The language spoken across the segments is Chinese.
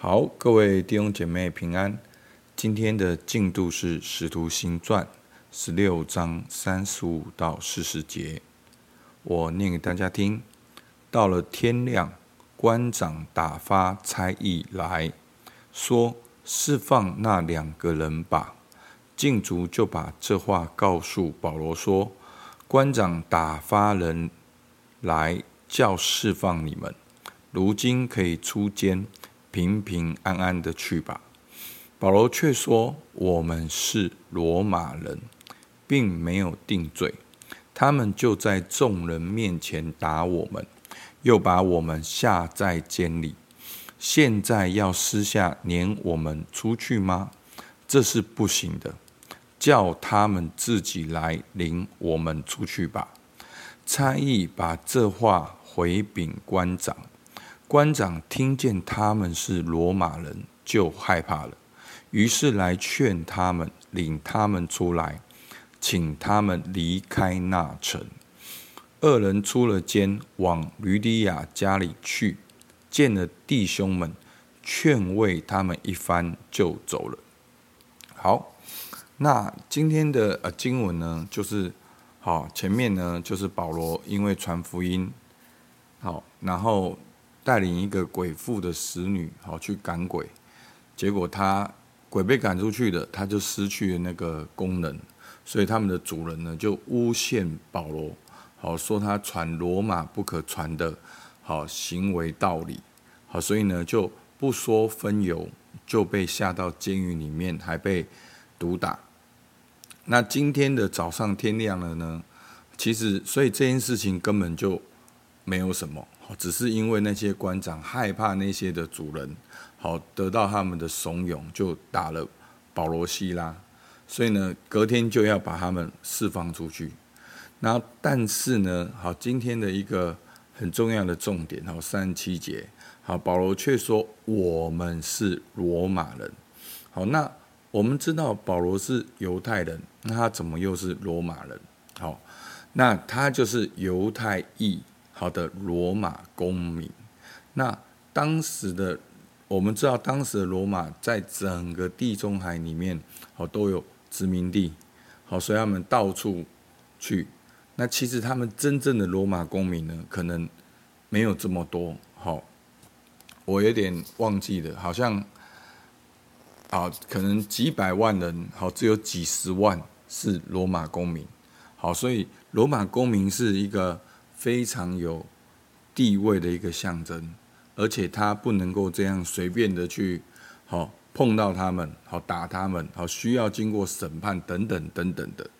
好，各位弟兄姐妹平安。今天的进度是《使徒行传》十六章三十五到四十节，我念给大家听。到了天亮，官长打发差役来说，释放那两个人吧。禁卒就把这话告诉保罗说：“官长打发人来叫释放你们，如今可以出监。”平平安安的去吧。保罗却说：“我们是罗马人，并没有定罪。他们就在众人面前打我们，又把我们下在监里。现在要私下撵我们出去吗？这是不行的。叫他们自己来领我们出去吧。”差役把这话回禀官长。官长听见他们是罗马人，就害怕了，于是来劝他们，领他们出来，请他们离开那城。二人出了监，往吕底亚家里去，见了弟兄们，劝慰他们一番，就走了。好，那今天的呃经文呢，就是好前面呢，就是保罗因为传福音，好，然后。带领一个鬼妇的使女，好去赶鬼，结果他鬼被赶出去的，他就失去了那个功能，所以他们的主人呢就诬陷保罗，好说他传罗马不可传的好行为道理，好，所以呢就不说分忧，就被下到监狱里面，还被毒打。那今天的早上天亮了呢，其实所以这件事情根本就没有什么。只是因为那些官长害怕那些的主人，好得到他们的怂恿，就打了保罗西拉，所以呢，隔天就要把他们释放出去。那但是呢，好，今天的一个很重要的重点，好，三十七节，好，保罗却说我们是罗马人。好，那我们知道保罗是犹太人，那他怎么又是罗马人？好，那他就是犹太裔。好的，罗马公民。那当时的我们知道，当时的罗马在整个地中海里面，好都有殖民地，好，所以他们到处去。那其实他们真正的罗马公民呢，可能没有这么多。好，我有点忘记了，好像啊，可能几百万人，好，只有几十万是罗马公民。好，所以罗马公民是一个。非常有地位的一个象征，而且他不能够这样随便的去好碰到他们，好打他们，好需要经过审判等等等等的。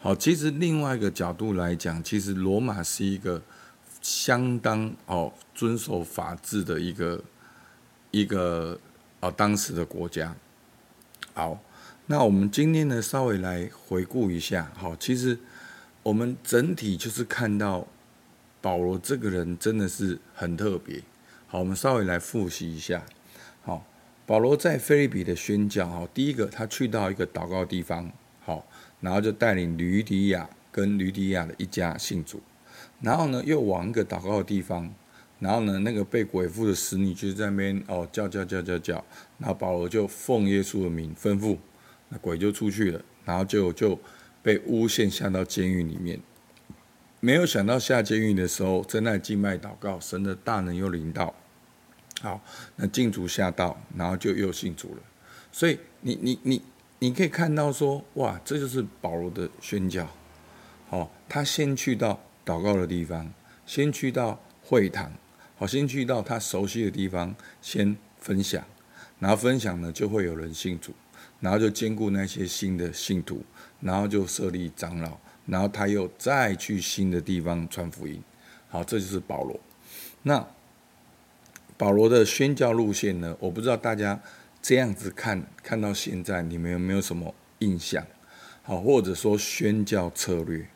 好，其实另外一个角度来讲，其实罗马是一个相当哦遵守法治的一个一个哦当时的国家。好，那我们今天呢稍微来回顾一下，好，其实我们整体就是看到。保罗这个人真的是很特别。好，我们稍微来复习一下。好，保罗在腓立比的宣教，哈，第一个他去到一个祷告地方，好，然后就带领吕底亚跟吕底亚的一家信主，然后呢又往一个祷告的地方，然后呢那个被鬼附的使女就在那边哦叫叫叫叫叫，然后保罗就奉耶稣的名吩咐，那鬼就出去了，然后就就被诬陷下到监狱里面。没有想到下监狱的时候，在那静脉祷告，神的大能又临到。好，那禁卒吓到，然后就又信主了。所以你你你你可以看到说，哇，这就是保罗的宣教。好，他先去到祷告的地方，先去到会堂，好，先去到他熟悉的地方，先分享，然后分享呢，就会有人信主，然后就兼顾那些新的信徒，然后就设立长老。然后他又再去新的地方传福音，好，这就是保罗。那保罗的宣教路线呢？我不知道大家这样子看，看到现在，你们有没有什么印象？好，或者说宣教策略？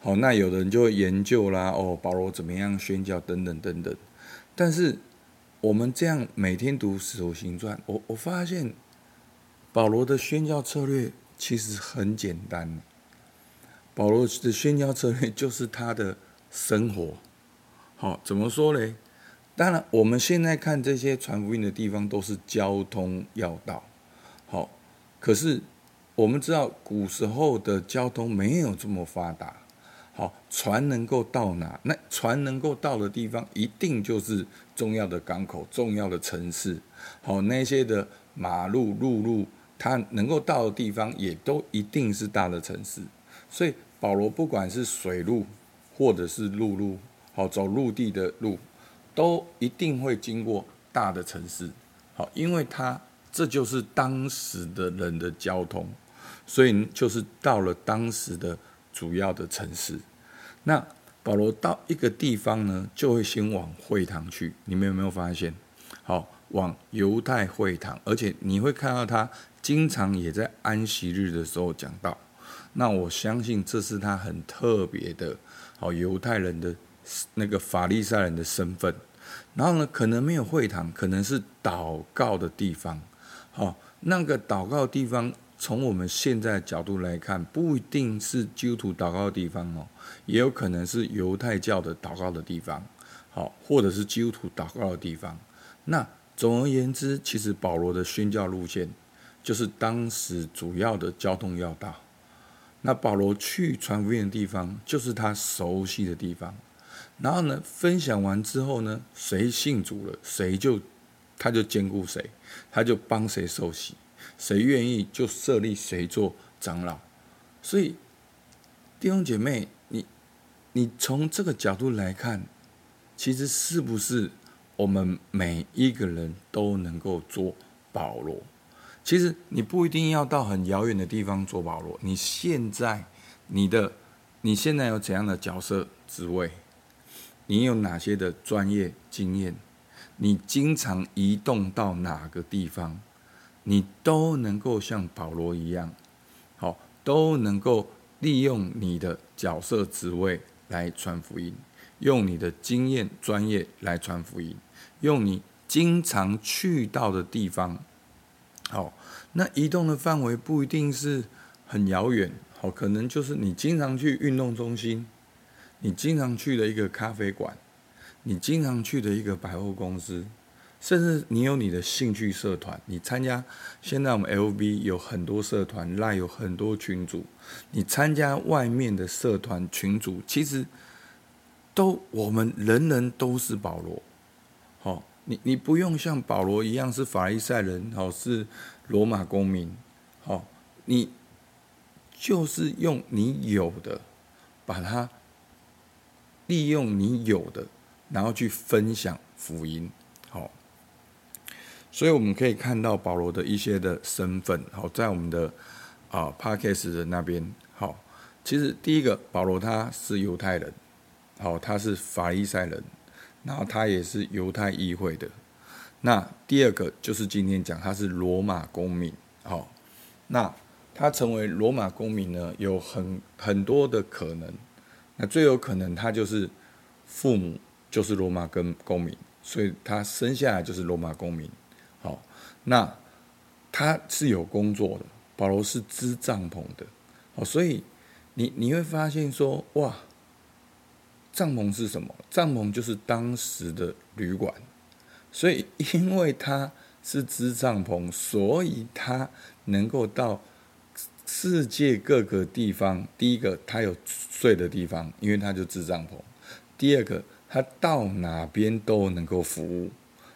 好，那有的人就会研究啦，哦，保罗怎么样宣教等等等等。但是我们这样每天读《使徒行传》，我我发现保罗的宣教策略其实很简单。保罗的宣教策略就是他的生活，好，怎么说呢？当然，我们现在看这些传福音的地方都是交通要道，好，可是我们知道古时候的交通没有这么发达。好，船能够到哪？那船能够到的地方，一定就是重要的港口、重要的城市。好，那些的马路、陆路，它能够到的地方，也都一定是大的城市。所以保罗不管是水路，或者是陆路，好，走陆地的路，都一定会经过大的城市。好，因为他这就是当时的人的交通，所以就是到了当时的。主要的城市，那保罗到一个地方呢，就会先往会堂去。你们有没有发现？好，往犹太会堂，而且你会看到他经常也在安息日的时候讲道。那我相信这是他很特别的，好，犹太人的那个法利赛人的身份。然后呢，可能没有会堂，可能是祷告的地方。好，那个祷告的地方。从我们现在角度来看，不一定是基督徒祷告的地方哦，也有可能是犹太教的祷告的地方，好，或者是基督徒祷告的地方。那总而言之，其实保罗的宣教路线就是当时主要的交通要道。那保罗去传福音的地方，就是他熟悉的地方。然后呢，分享完之后呢，谁信主了，谁就他就兼顾谁，他就帮谁受洗。谁愿意就设立谁做长老，所以弟兄姐妹，你你从这个角度来看，其实是不是我们每一个人都能够做保罗？其实你不一定要到很遥远的地方做保罗。你现在你的你现在有怎样的角色职位？你有哪些的专业经验？你经常移动到哪个地方？你都能够像保罗一样，好，都能够利用你的角色职位来传福音，用你的经验专业来传福音，用你经常去到的地方，好，那移动的范围不一定是很遥远，好，可能就是你经常去运动中心，你经常去的一个咖啡馆，你经常去的一个百货公司。甚至你有你的兴趣社团，你参加。现在我们 LV 有很多社团，LINE 有很多群组。你参加外面的社团群组，其实都我们人人都是保罗。你你不用像保罗一样是法利赛人，好，是罗马公民。好，你就是用你有的，把它利用你有的，然后去分享福音。好。所以我们可以看到保罗的一些的身份，好，在我们的啊 Podcast 的那边，好，其实第一个保罗他是犹太人，好，他是法利赛人，然后他也是犹太议会的。那第二个就是今天讲他是罗马公民，好，那他成为罗马公民呢，有很很多的可能，那最有可能他就是父母就是罗马跟公民，所以他生下来就是罗马公民。好，那他是有工作的，保罗是支帐篷的，好，所以你你会发现说，哇，帐篷是什么？帐篷就是当时的旅馆，所以因为他是支帐篷，所以他能够到世界各个地方。第一个，他有睡的地方，因为他就支帐篷；第二个，他到哪边都能够服务，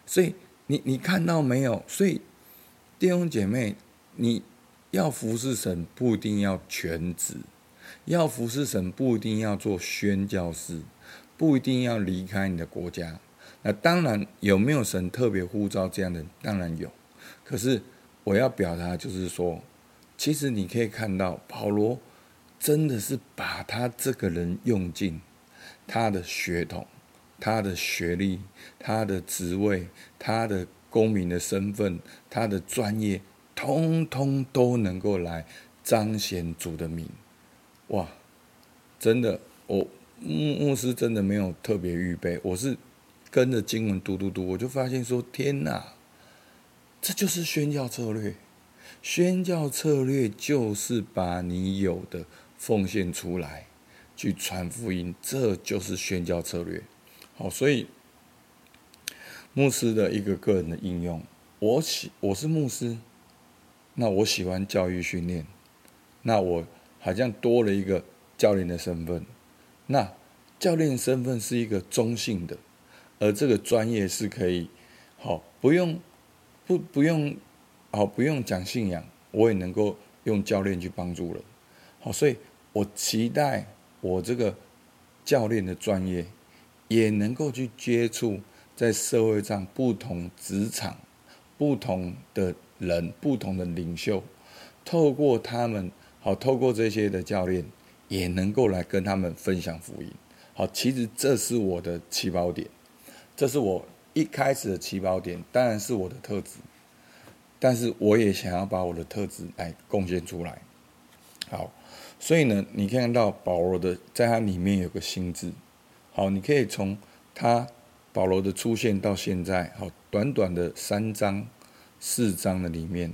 所以。你你看到没有？所以弟兄姐妹，你要服侍神，不一定要全职；要服侍神，不一定要做宣教师，不一定要离开你的国家。那当然，有没有神特别呼召这样的？当然有。可是我要表达就是说，其实你可以看到，保罗真的是把他这个人用尽，他的血统。他的学历、他的职位、他的公民的身份、他的专业，通通都能够来彰显主的名。哇，真的，我牧牧师真的没有特别预备，我是跟着经文读读读，我就发现说：天哪，这就是宣教策略。宣教策略就是把你有的奉献出来，去传福音，这就是宣教策略。好，所以牧师的一个个人的应用，我喜我是牧师，那我喜欢教育训练，那我好像多了一个教练的身份。那教练身份是一个中性的，而这个专业是可以好不用不不用好不用讲信仰，我也能够用教练去帮助人。好，所以我期待我这个教练的专业也能够去接触。在社会上，不同职场、不同的人、不同的领袖，透过他们，好，透过这些的教练，也能够来跟他们分享福音。好，其实这是我的起跑点，这是我一开始的起跑点，当然是我的特质，但是我也想要把我的特质来贡献出来。好，所以呢，你看到保罗的，在他里面有个心智，好，你可以从他。保罗的出现到现在，好，短短的三章、四章的里面，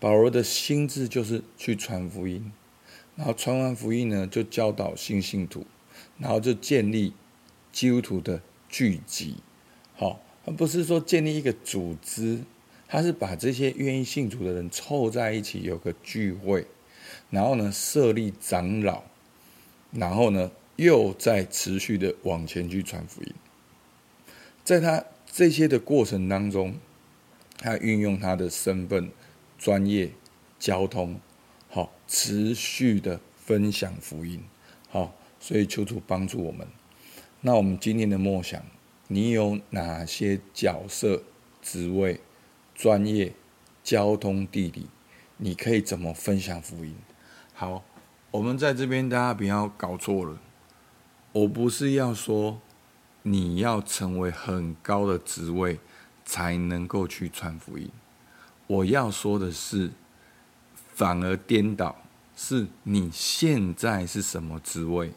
保罗的心智就是去传福音，然后传完福音呢，就教导新信徒，然后就建立基督徒的聚集，好，而不是说建立一个组织，他是把这些愿意信主的人凑在一起，有个聚会，然后呢，设立长老，然后呢，又再持续的往前去传福音。在他这些的过程当中，他运用他的身份、专业、交通，好，持续的分享福音，好，所以求主帮助我们。那我们今天的默想，你有哪些角色、职位、专业、交通、地理？你可以怎么分享福音？好，我们在这边大家不要搞错了，我不是要说。你要成为很高的职位，才能够去传福音。我要说的是，反而颠倒，是你现在是什么职位，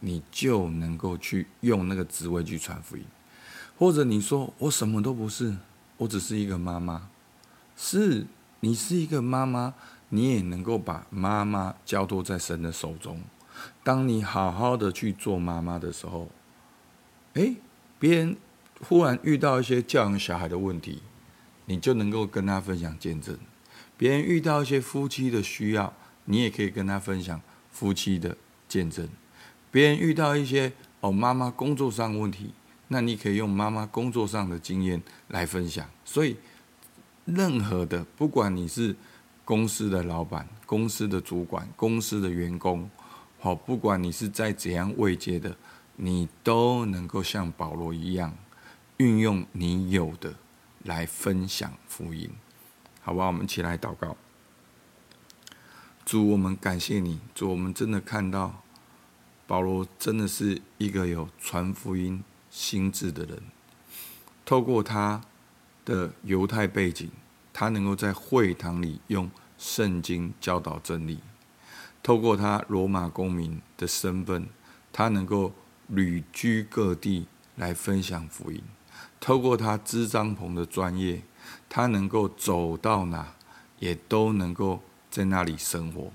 你就能够去用那个职位去传福音。或者你说我什么都不是，我只是一个妈妈。是，你是一个妈妈，你也能够把妈妈交托在神的手中。当你好好的去做妈妈的时候。诶，别人忽然遇到一些教养小孩的问题，你就能够跟他分享见证；别人遇到一些夫妻的需要，你也可以跟他分享夫妻的见证；别人遇到一些哦妈妈工作上问题，那你可以用妈妈工作上的经验来分享。所以，任何的，不管你是公司的老板、公司的主管、公司的员工，好，不管你是在怎样位阶的。你都能够像保罗一样，运用你有的来分享福音，好吧？我们一起来祷告。主，我们感谢你。主，我们真的看到保罗真的是一个有传福音心智的人。透过他的犹太背景，他能够在会堂里用圣经教导真理；透过他罗马公民的身份，他能够。旅居各地来分享福音，透过他支帐篷的专业，他能够走到哪，也都能够在那里生活。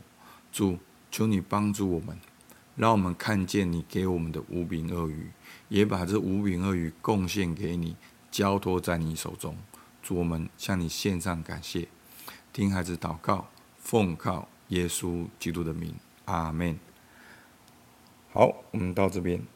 主，求你帮助我们，让我们看见你给我们的无柄鳄鱼，也把这无柄鳄鱼贡献给你，交托在你手中。主，我们向你献上感谢，听孩子祷告，奉靠耶稣基督的名，阿门。好，我们到这边。